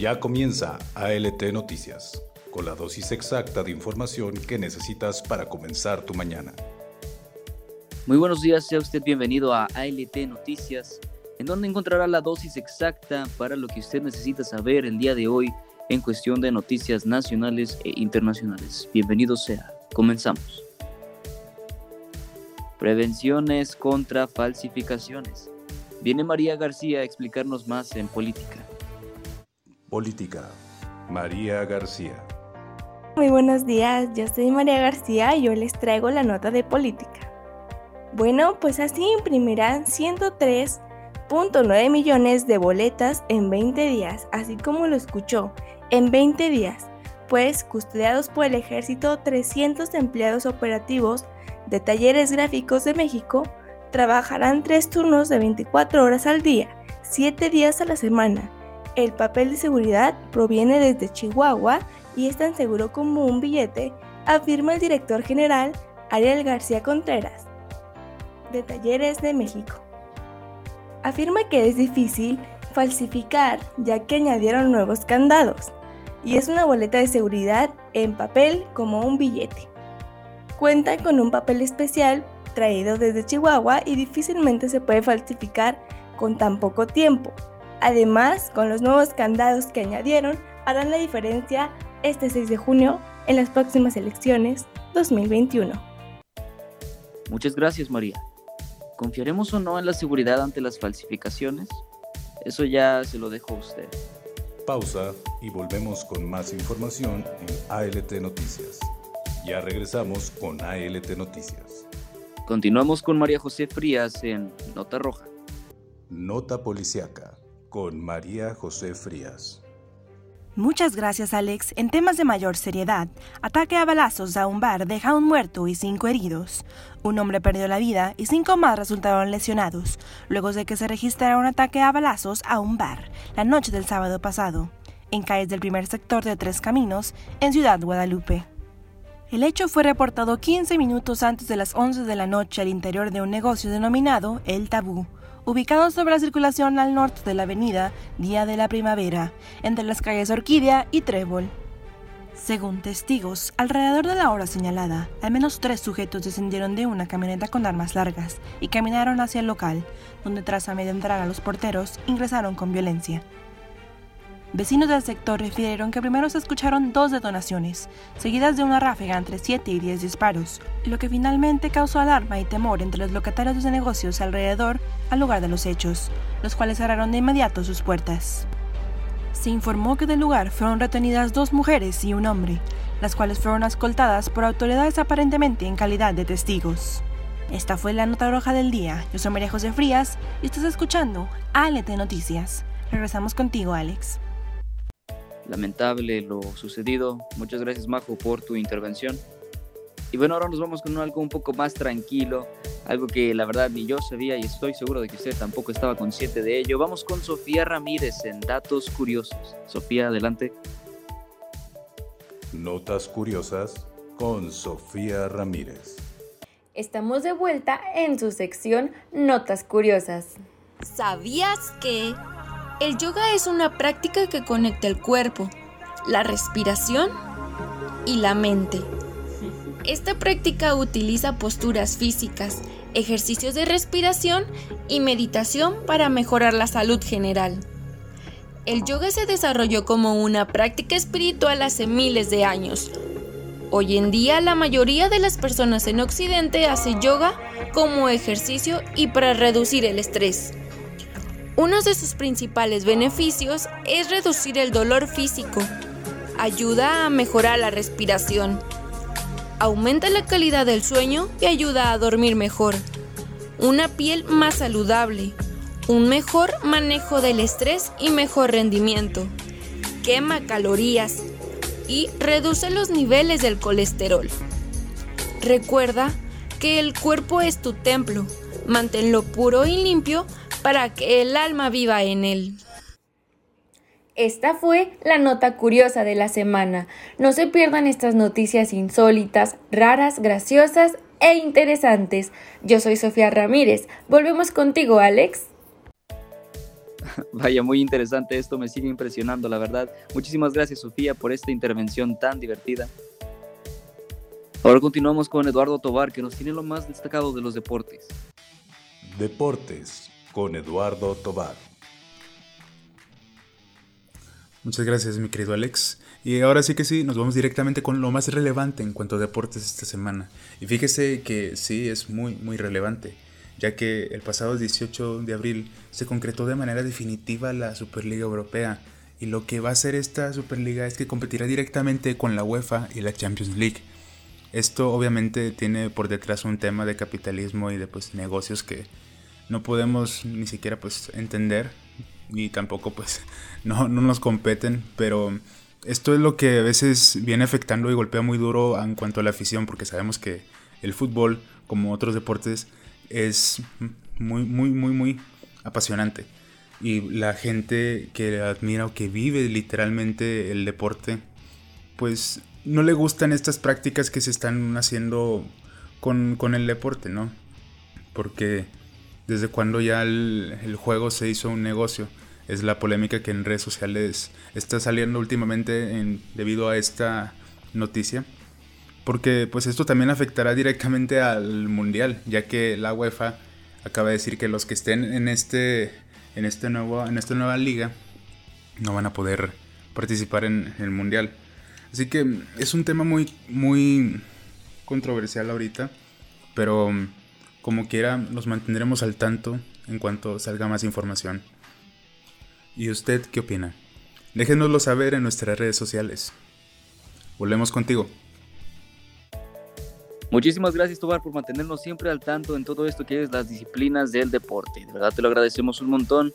Ya comienza ALT Noticias, con la dosis exacta de información que necesitas para comenzar tu mañana. Muy buenos días, sea usted bienvenido a ALT Noticias, en donde encontrará la dosis exacta para lo que usted necesita saber el día de hoy en cuestión de noticias nacionales e internacionales. Bienvenido sea, comenzamos. Prevenciones contra falsificaciones. Viene María García a explicarnos más en política. Política. María García. Muy buenos días, yo soy María García y yo les traigo la nota de política. Bueno, pues así imprimirán 103.9 millones de boletas en 20 días, así como lo escuchó, en 20 días, pues custodiados por el ejército 300 empleados operativos de talleres gráficos de México trabajarán tres turnos de 24 horas al día, 7 días a la semana. El papel de seguridad proviene desde Chihuahua y es tan seguro como un billete, afirma el director general Ariel García Contreras, de Talleres de México. Afirma que es difícil falsificar ya que añadieron nuevos candados y es una boleta de seguridad en papel como un billete. Cuenta con un papel especial traído desde Chihuahua y difícilmente se puede falsificar con tan poco tiempo. Además, con los nuevos candados que añadieron, harán la diferencia este 6 de junio en las próximas elecciones 2021. Muchas gracias, María. ¿Confiaremos o no en la seguridad ante las falsificaciones? Eso ya se lo dejo a usted. Pausa y volvemos con más información en ALT Noticias. Ya regresamos con ALT Noticias. Continuamos con María José Frías en Nota Roja. Nota Policiaca con María José Frías. Muchas gracias, Alex. En temas de mayor seriedad, ataque a balazos a un bar deja un muerto y cinco heridos. Un hombre perdió la vida y cinco más resultaron lesionados, luego de que se registrara un ataque a balazos a un bar la noche del sábado pasado, en calles del primer sector de Tres Caminos, en Ciudad Guadalupe. El hecho fue reportado 15 minutos antes de las 11 de la noche al interior de un negocio denominado El Tabú, ubicado sobre la circulación al norte de la avenida Día de la Primavera, entre las calles Orquídea y Trébol. Según testigos, alrededor de la hora señalada, al menos tres sujetos descendieron de una camioneta con armas largas y caminaron hacia el local, donde tras amedrentar a los porteros, ingresaron con violencia. Vecinos del sector refirieron que primero se escucharon dos detonaciones, seguidas de una ráfaga entre 7 y 10 disparos, lo que finalmente causó alarma y temor entre los locatarios de negocios alrededor al lugar de los hechos, los cuales cerraron de inmediato sus puertas. Se informó que del lugar fueron retenidas dos mujeres y un hombre, las cuales fueron escoltadas por autoridades aparentemente en calidad de testigos. Esta fue la nota roja del día. Yo soy María José Frías y estás escuchando ALT Noticias. Regresamos contigo, Alex lamentable lo sucedido. Muchas gracias Majo por tu intervención. Y bueno, ahora nos vamos con algo un poco más tranquilo, algo que la verdad ni yo sabía y estoy seguro de que usted tampoco estaba consciente de ello. Vamos con Sofía Ramírez en Datos Curiosos. Sofía, adelante. Notas Curiosas con Sofía Ramírez. Estamos de vuelta en su sección Notas Curiosas. ¿Sabías que el yoga es una práctica que conecta el cuerpo, la respiración y la mente. Esta práctica utiliza posturas físicas, ejercicios de respiración y meditación para mejorar la salud general. El yoga se desarrolló como una práctica espiritual hace miles de años. Hoy en día la mayoría de las personas en Occidente hace yoga como ejercicio y para reducir el estrés. Uno de sus principales beneficios es reducir el dolor físico, ayuda a mejorar la respiración, aumenta la calidad del sueño y ayuda a dormir mejor, una piel más saludable, un mejor manejo del estrés y mejor rendimiento, quema calorías y reduce los niveles del colesterol. Recuerda que el cuerpo es tu templo, manténlo puro y limpio para que el alma viva en él. Esta fue la nota curiosa de la semana. No se pierdan estas noticias insólitas, raras, graciosas e interesantes. Yo soy Sofía Ramírez. Volvemos contigo, Alex. Vaya, muy interesante esto, me sigue impresionando, la verdad. Muchísimas gracias, Sofía, por esta intervención tan divertida. Ahora continuamos con Eduardo Tobar, que nos tiene lo más destacado de los deportes. Deportes con Eduardo Tobar. Muchas gracias, mi querido Alex. Y ahora sí que sí, nos vamos directamente con lo más relevante en cuanto a deportes esta semana. Y fíjese que sí, es muy, muy relevante, ya que el pasado 18 de abril se concretó de manera definitiva la Superliga Europea. Y lo que va a hacer esta Superliga es que competirá directamente con la UEFA y la Champions League. Esto obviamente tiene por detrás un tema de capitalismo y de pues, negocios que no podemos ni siquiera pues entender y tampoco pues no, no nos competen, pero esto es lo que a veces viene afectando y golpea muy duro en cuanto a la afición, porque sabemos que el fútbol, como otros deportes, es muy, muy, muy, muy apasionante. Y la gente que admira o que vive literalmente el deporte, pues no le gustan estas prácticas que se están haciendo con, el deporte, ¿no? Porque desde cuando ya el juego se hizo un negocio es la polémica que en redes sociales está saliendo últimamente en, debido a esta noticia. Porque pues esto también afectará directamente al mundial, ya que la UEFA acaba de decir que los que estén en este en este nuevo en esta nueva liga no van a poder participar en, en el mundial. Así que es un tema muy muy controversial ahorita, pero como quiera nos mantendremos al tanto en cuanto salga más información. ¿Y usted qué opina? Déjenoslo saber en nuestras redes sociales. Volvemos contigo. Muchísimas gracias, Tobar, por mantenernos siempre al tanto en todo esto que es las disciplinas del deporte. De verdad te lo agradecemos un montón.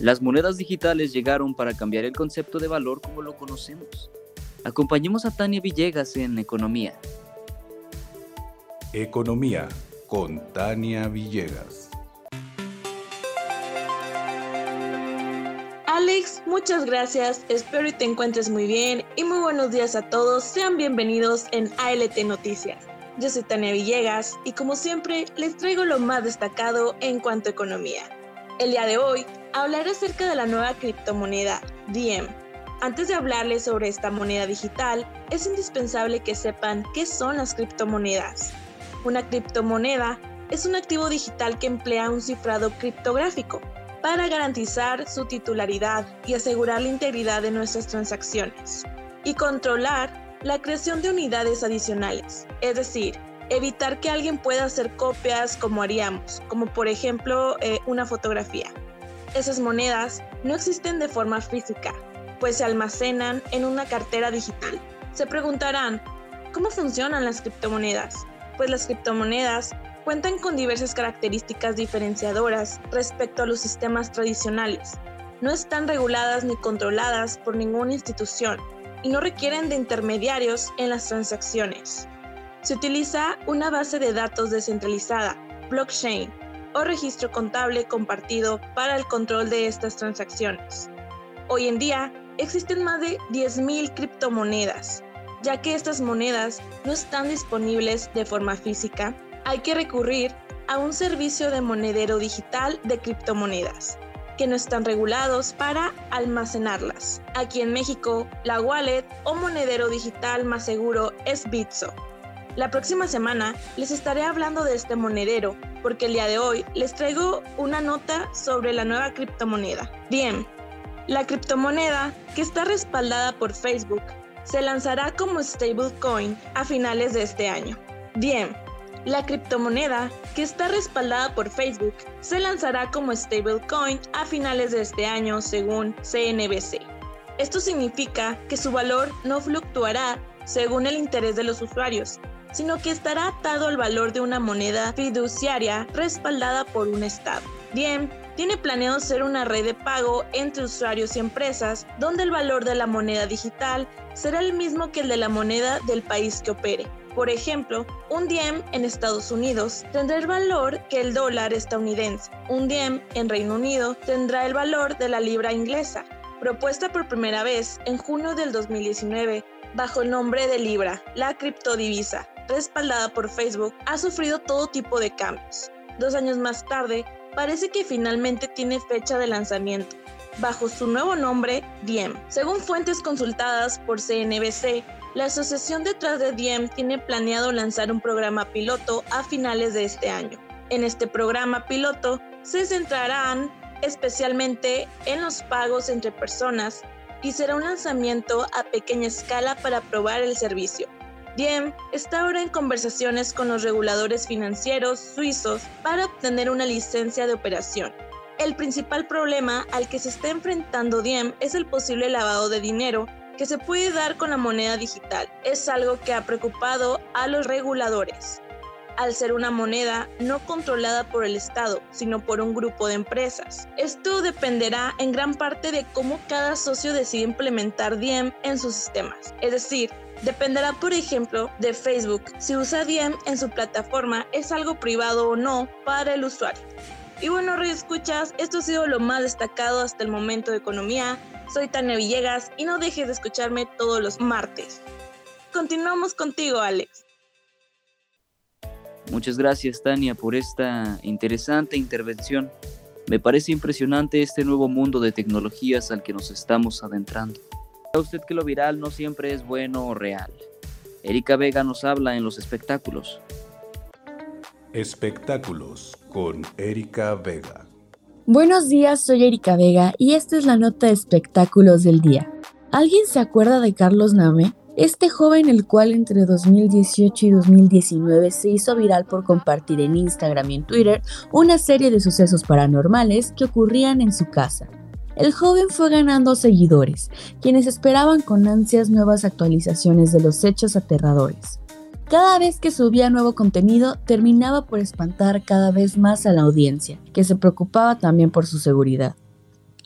Las monedas digitales llegaron para cambiar el concepto de valor como lo conocemos. Acompañemos a Tania Villegas en Economía. Economía con Tania Villegas. Alex, muchas gracias, espero y te encuentres muy bien y muy buenos días a todos, sean bienvenidos en ALT Noticias. Yo soy Tania Villegas y como siempre les traigo lo más destacado en cuanto a economía. El día de hoy hablaré acerca de la nueva criptomoneda Diem. Antes de hablarles sobre esta moneda digital, es indispensable que sepan qué son las criptomonedas. Una criptomoneda es un activo digital que emplea un cifrado criptográfico para garantizar su titularidad y asegurar la integridad de nuestras transacciones y controlar la creación de unidades adicionales, es decir, evitar que alguien pueda hacer copias como haríamos, como por ejemplo eh, una fotografía. Esas monedas no existen de forma física, pues se almacenan en una cartera digital. Se preguntarán, ¿cómo funcionan las criptomonedas? Pues las criptomonedas cuentan con diversas características diferenciadoras respecto a los sistemas tradicionales. No están reguladas ni controladas por ninguna institución y no requieren de intermediarios en las transacciones. Se utiliza una base de datos descentralizada, blockchain, o registro contable compartido para el control de estas transacciones. Hoy en día existen más de 10.000 criptomonedas, ya que estas monedas no están disponibles de forma física hay que recurrir a un servicio de monedero digital de criptomonedas que no están regulados para almacenarlas. Aquí en México, la wallet o monedero digital más seguro es Bitso. La próxima semana les estaré hablando de este monedero porque el día de hoy les traigo una nota sobre la nueva criptomoneda. Bien, la criptomoneda que está respaldada por Facebook se lanzará como stablecoin a finales de este año. Bien, la criptomoneda, que está respaldada por Facebook, se lanzará como stablecoin a finales de este año según CNBC. Esto significa que su valor no fluctuará según el interés de los usuarios, sino que estará atado al valor de una moneda fiduciaria respaldada por un Estado. Bien, tiene planeado ser una red de pago entre usuarios y empresas, donde el valor de la moneda digital será el mismo que el de la moneda del país que opere. Por ejemplo, un diem en Estados Unidos tendrá el valor que el dólar estadounidense. Un diem en Reino Unido tendrá el valor de la libra inglesa. Propuesta por primera vez en junio del 2019 bajo el nombre de Libra, la criptodivisa, respaldada por Facebook, ha sufrido todo tipo de cambios. Dos años más tarde, parece que finalmente tiene fecha de lanzamiento, bajo su nuevo nombre, Diem. Según fuentes consultadas por CNBC, la asociación detrás de Diem tiene planeado lanzar un programa piloto a finales de este año. En este programa piloto se centrarán especialmente en los pagos entre personas y será un lanzamiento a pequeña escala para probar el servicio. Diem está ahora en conversaciones con los reguladores financieros suizos para obtener una licencia de operación. El principal problema al que se está enfrentando Diem es el posible lavado de dinero que se puede dar con la moneda digital. Es algo que ha preocupado a los reguladores al ser una moneda no controlada por el Estado, sino por un grupo de empresas. Esto dependerá en gran parte de cómo cada socio decide implementar Diem en sus sistemas. Es decir, dependerá, por ejemplo, de Facebook. Si usa Diem en su plataforma, es algo privado o no para el usuario. Y bueno, escuchas, esto ha sido lo más destacado hasta el momento de economía. Soy Tania Villegas y no dejes de escucharme todos los martes. Continuamos contigo, Alex. Muchas gracias Tania por esta interesante intervención. Me parece impresionante este nuevo mundo de tecnologías al que nos estamos adentrando. ¿Sabe usted que lo viral no siempre es bueno o real? Erika Vega nos habla en los espectáculos. Espectáculos con Erika Vega. Buenos días, soy Erika Vega y esta es la nota de espectáculos del día. ¿Alguien se acuerda de Carlos Name? Este joven, el cual entre 2018 y 2019 se hizo viral por compartir en Instagram y en Twitter una serie de sucesos paranormales que ocurrían en su casa. El joven fue ganando seguidores, quienes esperaban con ansias nuevas actualizaciones de los hechos aterradores. Cada vez que subía nuevo contenido, terminaba por espantar cada vez más a la audiencia, que se preocupaba también por su seguridad.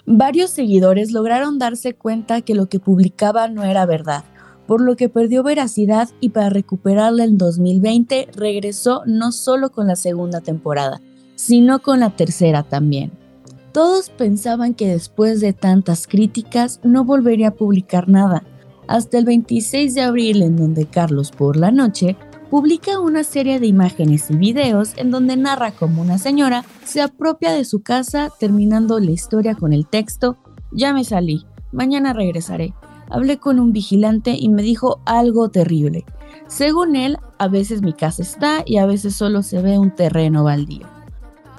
Varios seguidores lograron darse cuenta que lo que publicaba no era verdad, por lo que perdió veracidad y para recuperarla en 2020 regresó no solo con la segunda temporada, sino con la tercera también. Todos pensaban que después de tantas críticas no volvería a publicar nada, hasta el 26 de abril en donde Carlos por la noche publica una serie de imágenes y videos en donde narra como una señora se apropia de su casa terminando la historia con el texto Ya me salí, mañana regresaré, hablé con un vigilante y me dijo algo terrible. Según él, a veces mi casa está y a veces solo se ve un terreno baldío.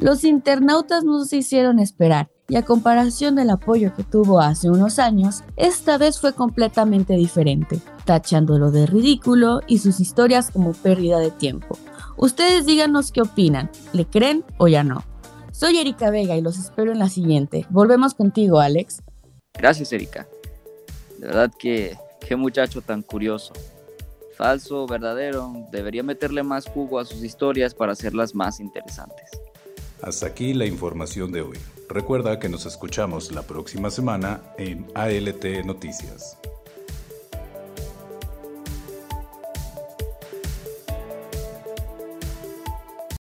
Los internautas no se hicieron esperar y a comparación del apoyo que tuvo hace unos años, esta vez fue completamente diferente, tachándolo de ridículo y sus historias como pérdida de tiempo. Ustedes díganos qué opinan, ¿le creen o ya no? Soy Erika Vega y los espero en la siguiente. Volvemos contigo, Alex. Gracias, Erika. De verdad que qué muchacho tan curioso. Falso, verdadero, debería meterle más jugo a sus historias para hacerlas más interesantes. Hasta aquí la información de hoy. Recuerda que nos escuchamos la próxima semana en ALT Noticias.